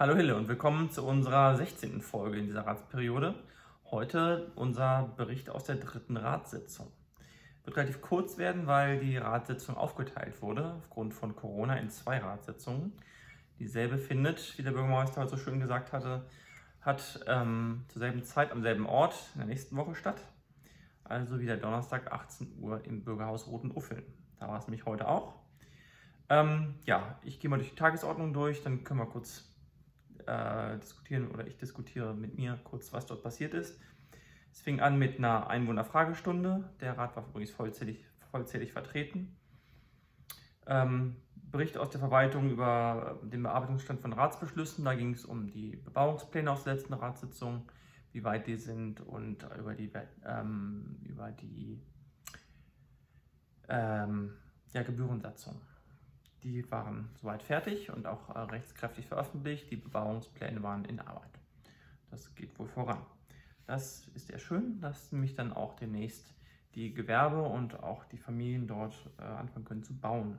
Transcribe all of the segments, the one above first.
Hallo Hille und willkommen zu unserer 16. Folge in dieser Ratsperiode. Heute unser Bericht aus der dritten Ratssitzung. Wird relativ kurz werden, weil die Ratssitzung aufgeteilt wurde aufgrund von Corona in zwei Ratssitzungen. Dieselbe findet, wie der Bürgermeister heute so schön gesagt hatte, hat ähm, zur selben Zeit am selben Ort in der nächsten Woche statt. Also wieder Donnerstag 18 Uhr im Bürgerhaus Roten Uffeln. Da war es nämlich heute auch. Ähm, ja, ich gehe mal durch die Tagesordnung durch, dann können wir kurz äh, diskutieren oder ich diskutiere mit mir kurz, was dort passiert ist. Es fing an mit einer Einwohnerfragestunde. Der Rat war übrigens vollzählig, vollzählig vertreten. Ähm, Bericht aus der Verwaltung über den Bearbeitungsstand von Ratsbeschlüssen. Da ging es um die Bebauungspläne aus der letzten Ratssitzung, wie weit die sind und über die, ähm, über die ähm, ja, Gebührensatzung. Die waren soweit fertig und auch äh, rechtskräftig veröffentlicht. Die Bebauungspläne waren in Arbeit. Das geht wohl voran. Das ist sehr schön, dass nämlich dann auch demnächst die Gewerbe und auch die Familien dort äh, anfangen können zu bauen.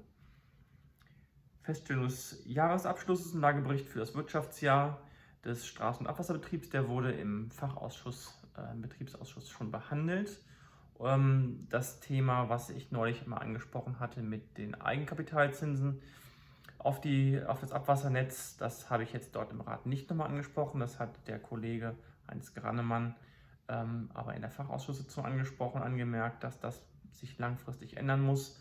Feststellung des Jahresabschlusses und Lagebericht für das Wirtschaftsjahr des Straßen- und Abwasserbetriebs, der wurde im Fachausschuss, äh, im Betriebsausschuss schon behandelt. Ähm, das Thema, was ich neulich immer angesprochen hatte mit den Eigenkapitalzinsen auf, die, auf das Abwassernetz, das habe ich jetzt dort im Rat nicht nochmal angesprochen. Das hat der Kollege Heinz Grannemann ähm, aber in der Fachausschusssitzung angesprochen, angemerkt, dass das sich langfristig ändern muss.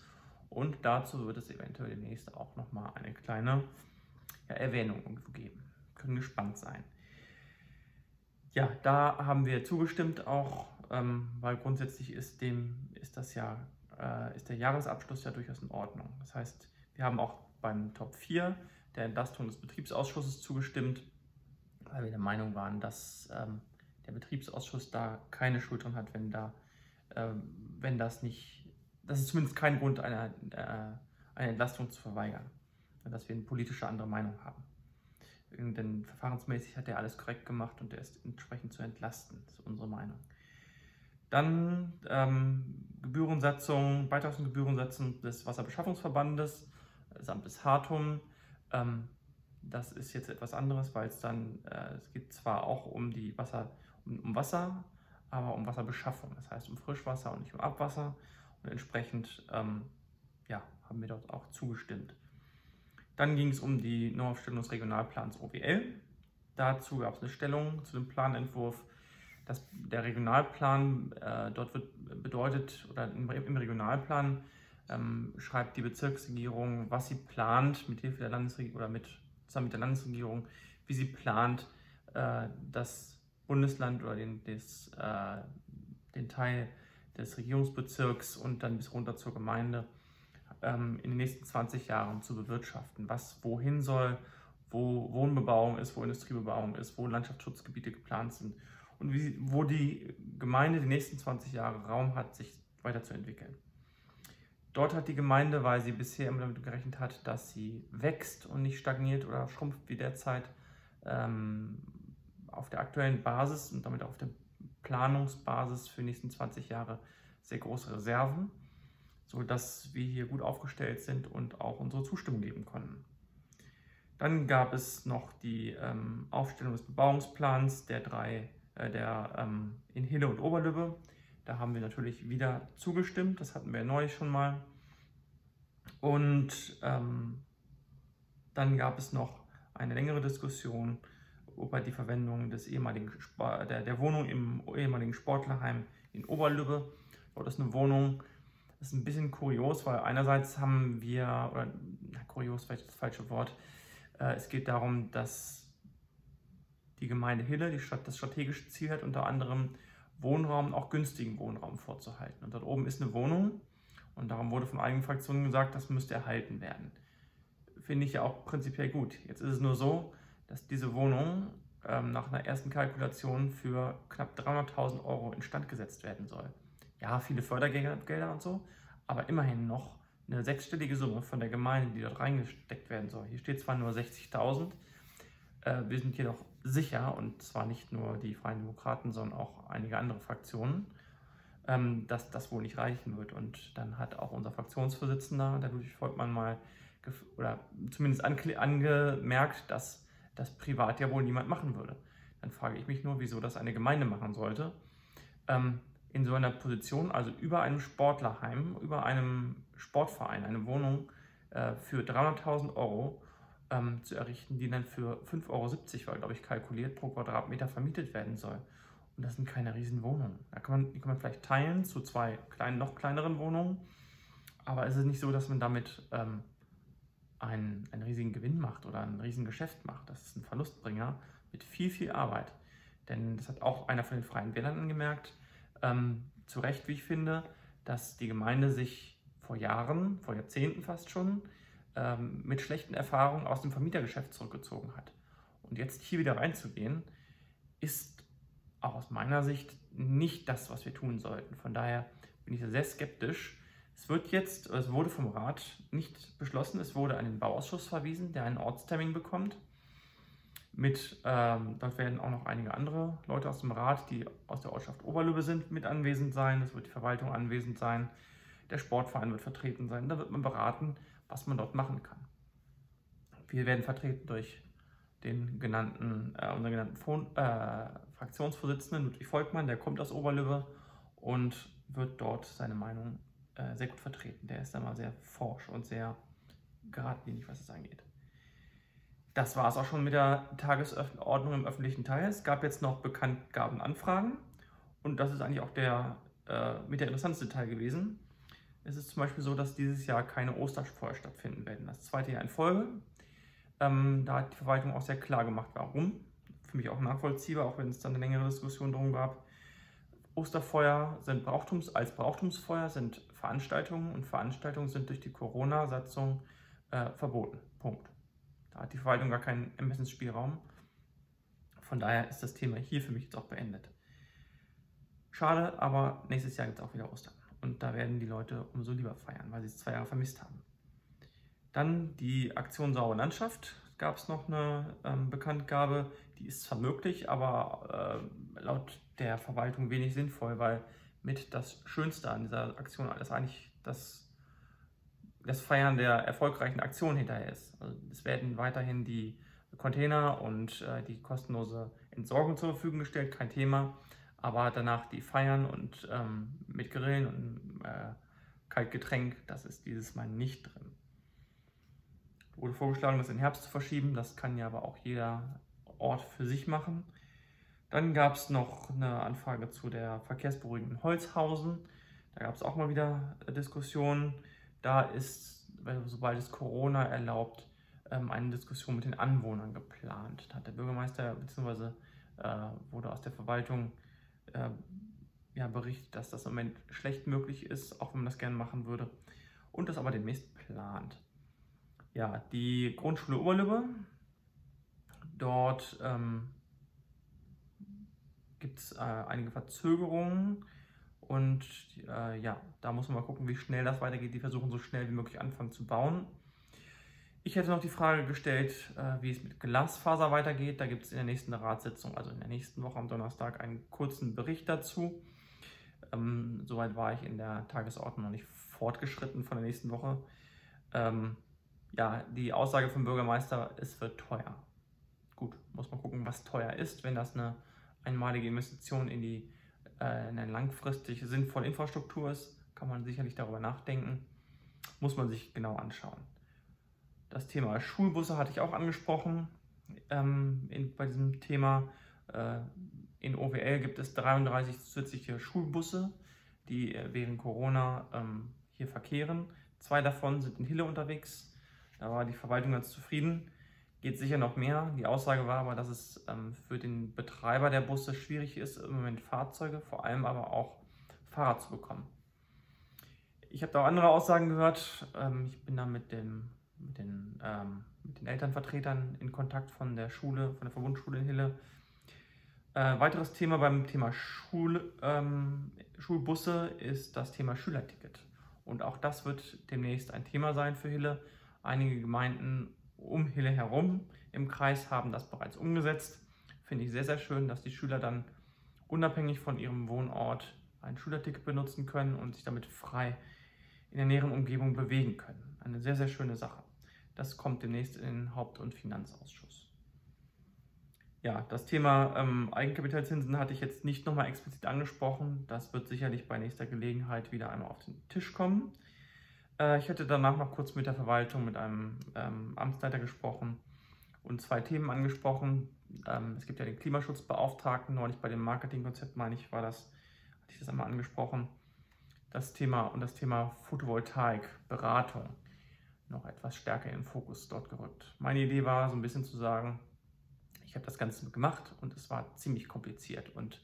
Und dazu wird es eventuell demnächst auch nochmal eine kleine ja, Erwähnung irgendwo geben. Können gespannt sein. Ja, da haben wir zugestimmt auch, ähm, weil grundsätzlich ist dem ist das ja äh, ist der Jahresabschluss ja durchaus in Ordnung. Das heißt, wir haben auch beim Top 4 der Entlastung des Betriebsausschusses zugestimmt, weil wir der Meinung waren, dass ähm, der Betriebsausschuss da keine Schuld dran hat, wenn da, ähm, wenn das nicht, das ist zumindest kein Grund, eine, äh, eine Entlastung zu verweigern, dass wir eine politische andere Meinung haben. Denn verfahrensmäßig hat er alles korrekt gemacht und er ist entsprechend zu entlasten, ist unsere Meinung. Dann ähm, Gebührensatzung, Beitrags- und Gebührensatzung des Wasserbeschaffungsverbandes, samt des Hartum. Ähm, das ist jetzt etwas anderes, weil es dann, äh, es geht zwar auch um die Wasser, um, um, Wasser, aber um Wasserbeschaffung, das heißt um Frischwasser und nicht um Abwasser. Und entsprechend ähm, ja, haben wir dort auch zugestimmt. Dann ging es um die Neuaufstellung des Regionalplans OWL. Dazu gab es eine Stellung zu dem Planentwurf. Das, der Regionalplan, äh, dort wird bedeutet, oder im, im Regionalplan ähm, schreibt die Bezirksregierung, was sie plant, mit Hilfe der Landesregierung oder mit, zusammen mit der Landesregierung, wie sie plant, äh, das Bundesland oder den, des, äh, den Teil des Regierungsbezirks und dann bis runter zur Gemeinde ähm, in den nächsten 20 Jahren zu bewirtschaften. Was wohin soll, wo Wohnbebauung ist, wo Industriebebauung ist, wo Landschaftsschutzgebiete geplant sind und wie, wo die Gemeinde die nächsten 20 Jahre Raum hat, sich weiterzuentwickeln. Dort hat die Gemeinde, weil sie bisher immer damit gerechnet hat, dass sie wächst und nicht stagniert oder schrumpft wie derzeit, ähm, auf der aktuellen Basis und damit auf der Planungsbasis für die nächsten 20 Jahre sehr große Reserven sodass wir hier gut aufgestellt sind und auch unsere Zustimmung geben konnten. Dann gab es noch die ähm, Aufstellung des Bebauungsplans der drei, der ähm, in Hille und Oberlübbe. Da haben wir natürlich wieder zugestimmt, das hatten wir neulich schon mal. Und ähm, dann gab es noch eine längere Diskussion über die Verwendung des ehemaligen der, der Wohnung im ehemaligen Sportlerheim in Oberlübbe. Dort ist eine Wohnung, das ist ein bisschen kurios, weil einerseits haben wir, oder na, kurios vielleicht das falsche Wort, äh, es geht darum, dass die Gemeinde Hille die Stadt, das strategische Ziel hat, unter anderem Wohnraum, auch günstigen Wohnraum vorzuhalten. Und dort oben ist eine Wohnung und darum wurde von einigen Fraktionen gesagt, das müsste erhalten werden. Finde ich ja auch prinzipiell gut. Jetzt ist es nur so, dass diese Wohnung ähm, nach einer ersten Kalkulation für knapp 300.000 Euro instand gesetzt werden soll ja, viele Fördergelder und so, aber immerhin noch eine sechsstellige Summe von der Gemeinde, die dort reingesteckt werden soll. Hier steht zwar nur 60.000, äh, wir sind jedoch sicher, und zwar nicht nur die Freien Demokraten, sondern auch einige andere Fraktionen, ähm, dass das wohl nicht reichen wird. Und dann hat auch unser Fraktionsvorsitzender, der Ludwig Volkmann, mal oder zumindest ange angemerkt, dass das privat ja wohl niemand machen würde. Dann frage ich mich nur, wieso das eine Gemeinde machen sollte. Ähm, in so einer Position, also über einem Sportlerheim, über einem Sportverein, eine Wohnung äh, für 300.000 Euro ähm, zu errichten, die dann für 5,70 Euro, war glaube ich kalkuliert, pro Quadratmeter vermietet werden soll. Und das sind keine riesen Wohnungen. Da kann man, die kann man vielleicht teilen zu zwei kleinen, noch kleineren Wohnungen. Aber es ist nicht so, dass man damit ähm, einen, einen riesigen Gewinn macht oder ein riesigen Geschäft macht. Das ist ein Verlustbringer mit viel, viel Arbeit. Denn das hat auch einer von den Freien Wählern angemerkt, ähm, zu Recht, wie ich finde, dass die Gemeinde sich vor Jahren, vor Jahrzehnten fast schon, ähm, mit schlechten Erfahrungen aus dem Vermietergeschäft zurückgezogen hat. Und jetzt hier wieder reinzugehen, ist auch aus meiner Sicht nicht das, was wir tun sollten. Von daher bin ich sehr skeptisch. Es wird jetzt, es wurde vom Rat nicht beschlossen, es wurde an den Bauausschuss verwiesen, der einen Ortstermin bekommt. Mit, ähm, dort werden auch noch einige andere Leute aus dem Rat, die aus der Ortschaft Oberlübbe sind, mit anwesend sein. Es wird die Verwaltung anwesend sein. Der Sportverein wird vertreten sein. Da wird man beraten, was man dort machen kann. Wir werden vertreten durch den genannten, äh, unseren genannten Fon äh, Fraktionsvorsitzenden Ludwig Volkmann, der kommt aus Oberlübbe und wird dort seine Meinung äh, sehr gut vertreten. Der ist da mal sehr forsch und sehr geradlinig, was es angeht. Das war es auch schon mit der Tagesordnung im öffentlichen Teil. Es gab jetzt noch Bekanntgabenanfragen und das ist eigentlich auch der äh, mit der interessanteste Teil gewesen. Es ist zum Beispiel so, dass dieses Jahr keine Osterfeuer stattfinden werden. Das zweite Jahr in Folge. Ähm, da hat die Verwaltung auch sehr klar gemacht, warum. Für mich auch nachvollziehbar, auch wenn es dann eine längere Diskussion darum gab. Osterfeuer sind Brauchtums, als Brauchtumsfeuer sind Veranstaltungen und Veranstaltungen sind durch die Corona-Satzung äh, verboten. Punkt. Da hat die Verwaltung gar keinen Ermessensspielraum. Von daher ist das Thema hier für mich jetzt auch beendet. Schade, aber nächstes Jahr gibt es auch wieder Ostern. Und da werden die Leute umso lieber feiern, weil sie es zwei Jahre vermisst haben. Dann die Aktion Saure Landschaft. Gab es noch eine ähm, Bekanntgabe, die ist zwar möglich, aber äh, laut der Verwaltung wenig sinnvoll, weil mit das Schönste an dieser Aktion ist eigentlich das das Feiern der erfolgreichen Aktion hinterher ist. Also es werden weiterhin die Container und äh, die kostenlose Entsorgung zur Verfügung gestellt, kein Thema. Aber danach die Feiern und ähm, mit Grillen und äh, Kaltgetränk, das ist dieses Mal nicht drin. Wurde vorgeschlagen, das in Herbst zu verschieben. Das kann ja aber auch jeder Ort für sich machen. Dann gab es noch eine Anfrage zu der verkehrsberuhigenden Holzhausen. Da gab es auch mal wieder Diskussionen. Da ist, sobald es Corona erlaubt, ähm, eine Diskussion mit den Anwohnern geplant. Da hat der Bürgermeister bzw. Äh, wurde aus der Verwaltung äh, ja, berichtet, dass das im Moment schlecht möglich ist, auch wenn man das gerne machen würde, und das aber demnächst plant. Ja, die Grundschule Oberlübbe, dort ähm, gibt es äh, einige Verzögerungen. Und äh, ja, da muss man mal gucken, wie schnell das weitergeht. Die versuchen so schnell wie möglich anfangen zu bauen. Ich hätte noch die Frage gestellt, äh, wie es mit Glasfaser weitergeht. Da gibt es in der nächsten Ratssitzung, also in der nächsten Woche am Donnerstag, einen kurzen Bericht dazu. Ähm, soweit war ich in der Tagesordnung noch nicht fortgeschritten von der nächsten Woche. Ähm, ja, die Aussage vom Bürgermeister, es wird teuer. Gut, muss man gucken, was teuer ist, wenn das eine einmalige Investition in die äh, eine langfristig sinnvolle Infrastruktur ist, kann man sicherlich darüber nachdenken. Muss man sich genau anschauen. Das Thema Schulbusse hatte ich auch angesprochen ähm, in, bei diesem Thema. Äh, in OWL gibt es 33 zusätzliche Schulbusse, die äh, während Corona ähm, hier verkehren. Zwei davon sind in Hille unterwegs. Da war die Verwaltung ganz zufrieden geht sicher noch mehr. Die Aussage war aber, dass es ähm, für den Betreiber der Busse schwierig ist, im Moment Fahrzeuge, vor allem aber auch Fahrer zu bekommen. Ich habe da auch andere Aussagen gehört. Ähm, ich bin da mit, dem, mit, den, ähm, mit den Elternvertretern in Kontakt von der Schule, von der Verbundschule in Hille. Äh, weiteres Thema beim Thema Schul, ähm, Schulbusse ist das Thema Schülerticket. Und auch das wird demnächst ein Thema sein für Hille. Einige Gemeinden um Hille herum im Kreis haben das bereits umgesetzt. Finde ich sehr, sehr schön, dass die Schüler dann unabhängig von ihrem Wohnort ein Schülerticket benutzen können und sich damit frei in der näheren Umgebung bewegen können. Eine sehr, sehr schöne Sache. Das kommt demnächst in den Haupt- und Finanzausschuss. Ja, das Thema ähm, Eigenkapitalzinsen hatte ich jetzt nicht nochmal explizit angesprochen. Das wird sicherlich bei nächster Gelegenheit wieder einmal auf den Tisch kommen. Äh, ich hätte danach noch kurz mit der Verwaltung, mit einem ähm, Amtsleiter gesprochen und zwei Themen angesprochen. Ähm, es gibt ja den Klimaschutzbeauftragten, neulich bei dem Marketingkonzept, meine ich, war das, hatte ich das einmal angesprochen. Das Thema und das Thema Photovoltaik, Beratung noch etwas stärker den Fokus dort gerückt. Meine Idee war so ein bisschen zu sagen, ich habe das Ganze gemacht und es war ziemlich kompliziert. Und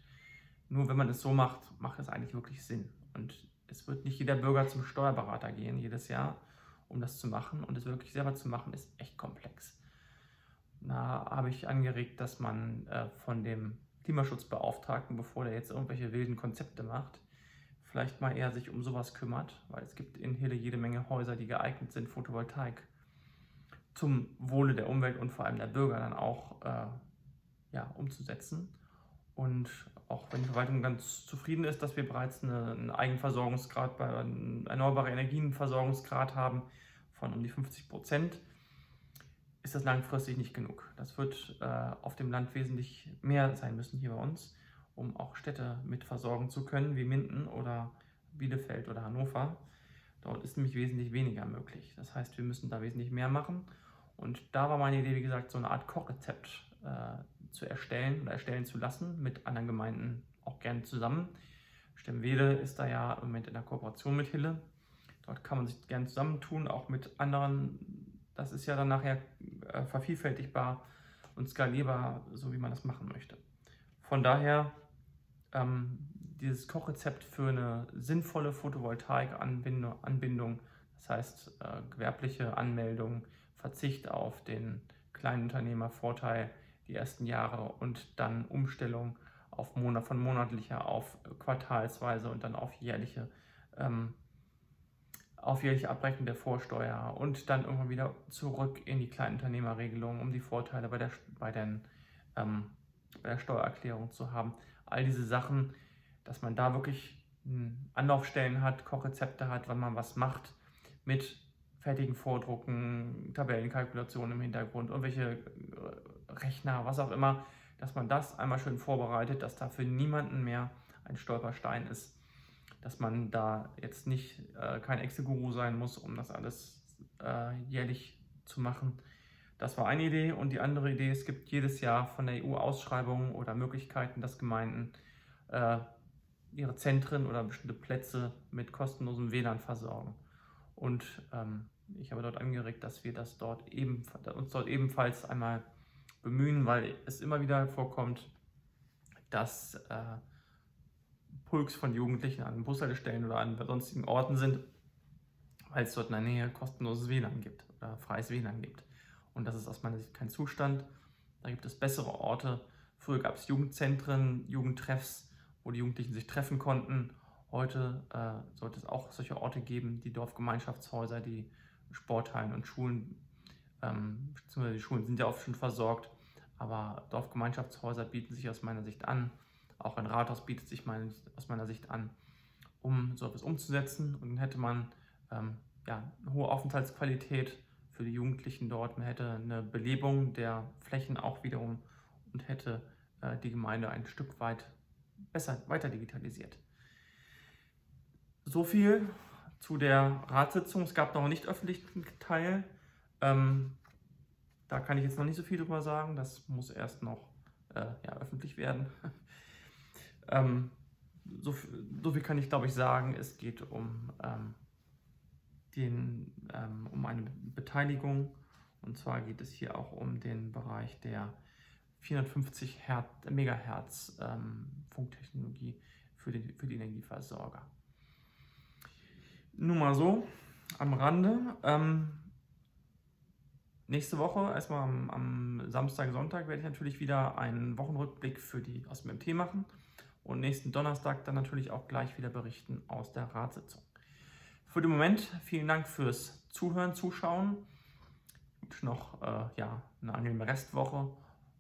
nur wenn man es so macht, macht es eigentlich wirklich Sinn. Und es wird nicht jeder Bürger zum Steuerberater gehen jedes Jahr, um das zu machen. Und es wirklich selber zu machen, ist echt komplex. Da habe ich angeregt, dass man äh, von dem Klimaschutzbeauftragten, bevor der jetzt irgendwelche wilden Konzepte macht, vielleicht mal eher sich um sowas kümmert, weil es gibt in Hille jede Menge Häuser, die geeignet sind, Photovoltaik zum Wohle der Umwelt und vor allem der Bürger dann auch äh, ja, umzusetzen. Und auch wenn die Verwaltung ganz zufrieden ist, dass wir bereits eine, einen Eigenversorgungsgrad bei erneuerbare Energienversorgungsgrad haben von um die 50 Prozent, ist das langfristig nicht genug. Das wird äh, auf dem Land wesentlich mehr sein müssen hier bei uns, um auch Städte mit versorgen zu können, wie Minden oder Bielefeld oder Hannover. Dort ist nämlich wesentlich weniger möglich. Das heißt, wir müssen da wesentlich mehr machen. Und da war meine Idee, wie gesagt, so eine Art Kochrezept äh, zu erstellen oder erstellen zu lassen, mit anderen Gemeinden auch gerne zusammen. Stemwede ist da ja im Moment in der Kooperation mit Hille. Dort kann man sich gerne zusammentun, auch mit anderen. Das ist ja dann nachher äh, vervielfältigbar und skalierbar, so wie man das machen möchte. Von daher ähm, dieses Kochrezept für eine sinnvolle Photovoltaik-Anbindung, das heißt äh, gewerbliche Anmeldung, Verzicht auf den Kleinunternehmervorteil die ersten Jahre und dann Umstellung auf Monat, von monatlicher auf quartalsweise und dann auf jährliche, ähm, auf jährliche Abrechnung der Vorsteuer und dann irgendwann wieder zurück in die Kleinunternehmerregelung, um die Vorteile bei der, bei, den, ähm, bei der Steuererklärung zu haben. All diese Sachen, dass man da wirklich Anlaufstellen hat, Kochrezepte hat, wann man was macht mit fertigen Vordrucken, Tabellenkalkulationen im Hintergrund, irgendwelche äh, Rechner, was auch immer, dass man das einmal schön vorbereitet, dass da für niemanden mehr ein Stolperstein ist, dass man da jetzt nicht äh, kein Excel-Guru sein muss, um das alles äh, jährlich zu machen. Das war eine Idee und die andere Idee, es gibt jedes Jahr von der EU Ausschreibungen oder Möglichkeiten, dass Gemeinden äh, ihre Zentren oder bestimmte Plätze mit kostenlosem WLAN versorgen. Und ähm, ich habe dort angeregt, dass wir das dort eben, uns dort ebenfalls einmal bemühen, weil es immer wieder vorkommt, dass äh, Pulks von Jugendlichen an Bushaltestellen oder an sonstigen Orten sind, weil es dort in der Nähe kostenloses WLAN gibt oder freies WLAN gibt. Und das ist aus meiner Sicht kein Zustand. Da gibt es bessere Orte. Früher gab es Jugendzentren, Jugendtreffs, wo die Jugendlichen sich treffen konnten. Heute äh, sollte es auch solche Orte geben, die Dorfgemeinschaftshäuser, die Sporthallen und Schulen, ähm, beziehungsweise die Schulen sind ja oft schon versorgt, aber Dorfgemeinschaftshäuser bieten sich aus meiner Sicht an, auch ein Rathaus bietet sich mein, aus meiner Sicht an, um so etwas umzusetzen. Und dann hätte man ähm, ja, eine hohe Aufenthaltsqualität für die Jugendlichen dort, man hätte eine Belebung der Flächen auch wiederum und hätte äh, die Gemeinde ein Stück weit besser weiter digitalisiert. So viel zu der Ratssitzung. Es gab noch einen nicht öffentlichen Teil. Ähm, da kann ich jetzt noch nicht so viel drüber sagen. Das muss erst noch äh, ja, öffentlich werden. ähm, so, so, viel kann ich, glaube ich, sagen. Es geht um, ähm, den, ähm, um eine Beteiligung. Und zwar geht es hier auch um den Bereich der 450 Hertz, Megahertz ähm, Funktechnologie für die, für die Energieversorger. Nur mal so am Rande. Ähm, nächste Woche, erstmal am, am, Samstag, Sonntag, werde ich natürlich wieder einen Wochenrückblick für die aus dem MT machen. Und nächsten Donnerstag dann natürlich auch gleich wieder berichten aus der Ratssitzung. Für den Moment vielen Dank fürs Zuhören, Zuschauen. Ich noch äh, ja, eine angenehme Restwoche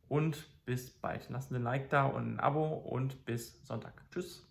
und bis bald. Lasst ein Like da und ein Abo und bis Sonntag. Tschüss.